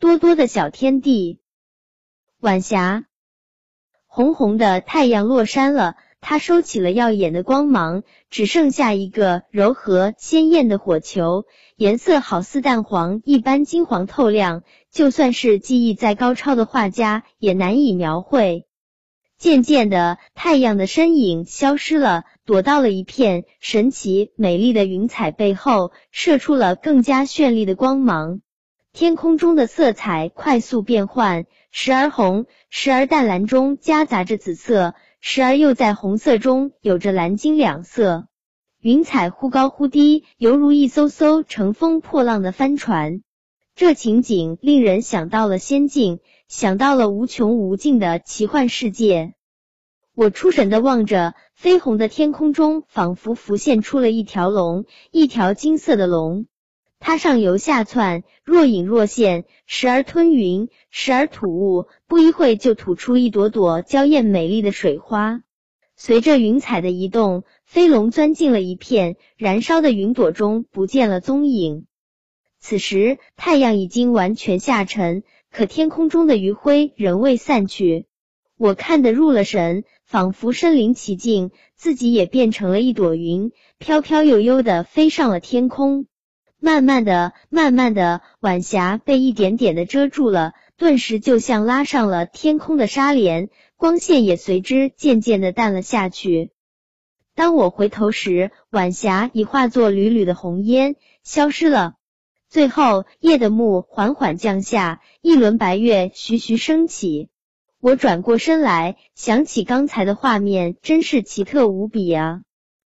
多多的小天地。晚霞，红红的太阳落山了，它收起了耀眼的光芒，只剩下一个柔和鲜艳的火球，颜色好似蛋黄一般金黄透亮，就算是技艺再高超的画家也难以描绘。渐渐的，太阳的身影消失了，躲到了一片神奇美丽的云彩背后，射出了更加绚丽的光芒。天空中的色彩快速变换，时而红，时而淡蓝中夹杂着紫色，时而又在红色中有着蓝金两色。云彩忽高忽低，犹如一艘艘乘风破浪的帆船。这情景令人想到了仙境。想到了无穷无尽的奇幻世界，我出神的望着绯红的天空中，仿佛浮现出了一条龙，一条金色的龙，它上游下窜，若隐若现，时而吞云，时而吐雾，不一会就吐出一朵朵娇艳美丽的水花。随着云彩的移动，飞龙钻进了一片燃烧的云朵中，不见了踪影。此时，太阳已经完全下沉。可天空中的余晖仍未散去，我看得入了神，仿佛身临其境，自己也变成了一朵云，飘飘悠悠的飞上了天空。慢慢的，慢慢的，晚霞被一点点的遮住了，顿时就像拉上了天空的纱帘，光线也随之渐渐的淡了下去。当我回头时，晚霞已化作缕缕的红烟，消失了。最后，夜的幕缓缓降下，一轮白月徐徐升起。我转过身来，想起刚才的画面，真是奇特无比啊！